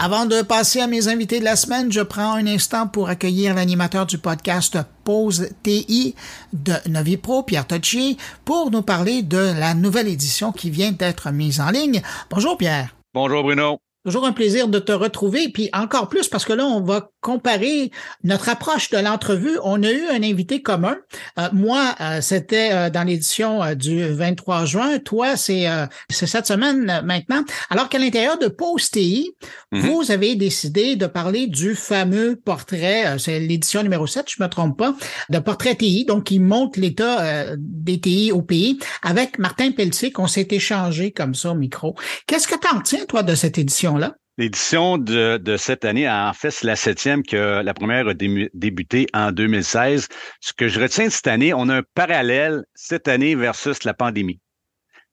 Avant de passer à mes invités de la semaine, je prends un instant pour accueillir l'animateur du podcast Pause TI de Novipro, Pierre Tocci, pour nous parler de la nouvelle édition qui vient d'être mise en ligne. Bonjour Pierre. Bonjour Bruno. Toujours un plaisir de te retrouver, puis encore plus parce que là, on va comparer notre approche de l'entrevue. On a eu un invité commun. Euh, moi, euh, c'était euh, dans l'édition du 23 juin. Toi, c'est cette semaine maintenant. Alors qu'à l'intérieur de PostTI, mm-hmm. vous avez décidé de parler du fameux portrait, c'est l'édition numéro 7, je me trompe pas, de portrait TI, donc qui montre l'état des TI au pays, avec Martin Pelletier, qu'on s'est échangé comme ça au micro. Qu'est-ce que tu en tiens, toi, de cette édition? L'édition de, cette année, en fait, c'est la septième que la première a débuté en 2016. Ce que je retiens de cette année, on a un parallèle cette année versus la pandémie.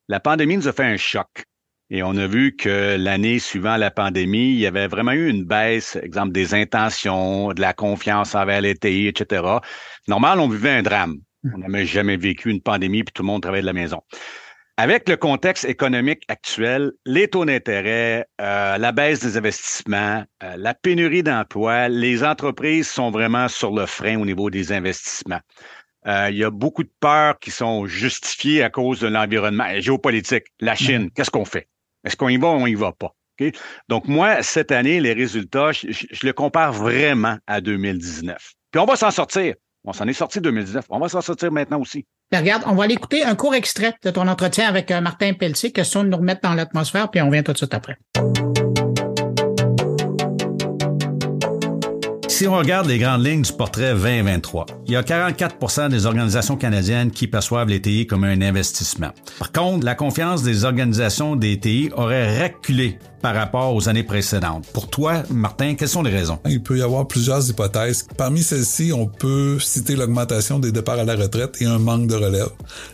La pandémie nous a fait un choc. Et on a vu que l'année suivant la pandémie, il y avait vraiment eu une baisse, exemple des intentions, de la confiance envers TI, etc. Normal, on vivait un drame. On n'avait jamais vécu une pandémie, puis tout le monde travaillait de la maison. Avec le contexte économique actuel, les taux d'intérêt, euh, la baisse des investissements, euh, la pénurie d'emplois, les entreprises sont vraiment sur le frein au niveau des investissements. Euh, il y a beaucoup de peurs qui sont justifiées à cause de l'environnement géopolitique. La Chine, qu'est-ce qu'on fait? Est-ce qu'on y va ou on y va pas? Donc, moi, cette année, les résultats, je, je le compare vraiment à 2019. Puis on va s'en sortir. On s'en est sorti 2019. On va s'en sortir maintenant aussi. Ben, regarde, on va aller écouter un court extrait de ton entretien avec euh, Martin Pelletier, question de nous remettre dans l'atmosphère, puis on vient tout de suite après. Si on regarde les grandes lignes du portrait 2023, il y a 44% des organisations canadiennes qui perçoivent les TI comme un investissement. Par contre, la confiance des organisations des TI aurait reculé par rapport aux années précédentes. Pour toi, Martin, quelles sont les raisons? Il peut y avoir plusieurs hypothèses. Parmi celles-ci, on peut citer l'augmentation des départs à la retraite et un manque de relève,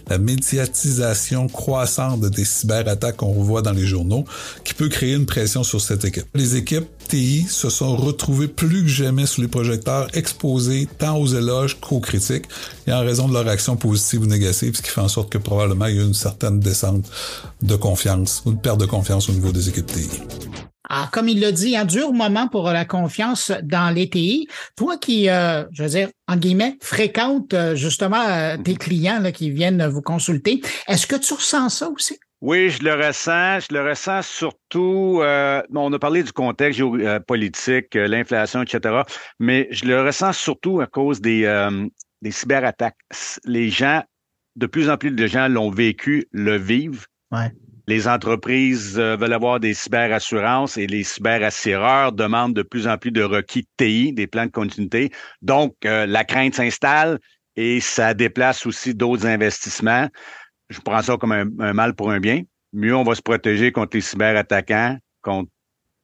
la médiatisation croissante des cyberattaques qu'on voit dans les journaux, qui peut créer une pression sur cette équipe. Les équipes TI se sont retrouvées plus que jamais sous les projecteurs, exposées tant aux éloges qu'aux critiques, et en raison de leur action positive ou négative, ce qui fait en sorte que probablement il y a une certaine descente de confiance ou de perte de confiance au niveau des équipes TI. Ah, comme il l'a dit, un dur moment pour la confiance dans les TI. Toi qui, euh, je veux dire, en guillemets, fréquente euh, justement euh, tes clients là, qui viennent vous consulter, est-ce que tu ressens ça aussi? Oui, je le ressens. Je le ressens surtout. on a parlé du contexte géopolitique, l'inflation, etc. Mais je le ressens surtout à cause des, des cyberattaques. Les gens, de plus en plus de gens l'ont vécu, le vivent. Ouais. Les entreprises euh, veulent avoir des cyberassurances et les cyberassureurs demandent de plus en plus de requis TI, des plans de continuité. Donc, euh, la crainte s'installe et ça déplace aussi d'autres investissements. Je prends ça comme un, mal pour un bien. Mieux on va se protéger contre les cyberattaquants, contre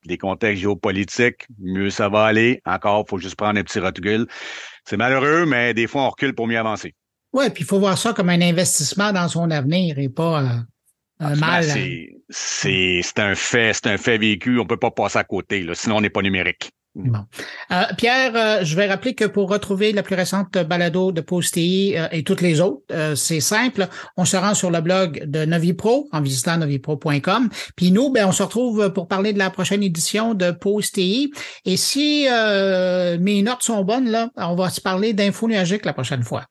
les contextes géopolitiques, mieux ça va aller. Encore, faut juste prendre un petit recul. C'est malheureux, mais des fois, on recule pour mieux avancer. Oui, puis il faut voir ça comme un investissement dans son avenir et pas euh, un mal. C'est un fait, c'est un fait vécu. On peut pas passer à côté, là, sinon on n'est pas numérique. Bon. Euh, Pierre, euh, je vais rappeler que pour retrouver la plus récente balado de Postéi euh, et toutes les autres, c'est simple. On se rend sur le blog de Novipro en visitant novipro.com. Puis nous, ben, on se retrouve pour parler de la prochaine édition de Postéi. Et si mes notes sont bonnes, là, on va se parler d'info nuagique la prochaine fois.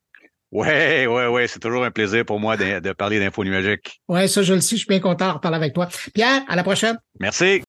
Ouais, ouais, ouais, c'est toujours un plaisir pour moi de, de parler d'info nuagique. Ouais, ça je le sais, je suis bien content de reparler avec toi. Pierre, à la prochaine. Merci.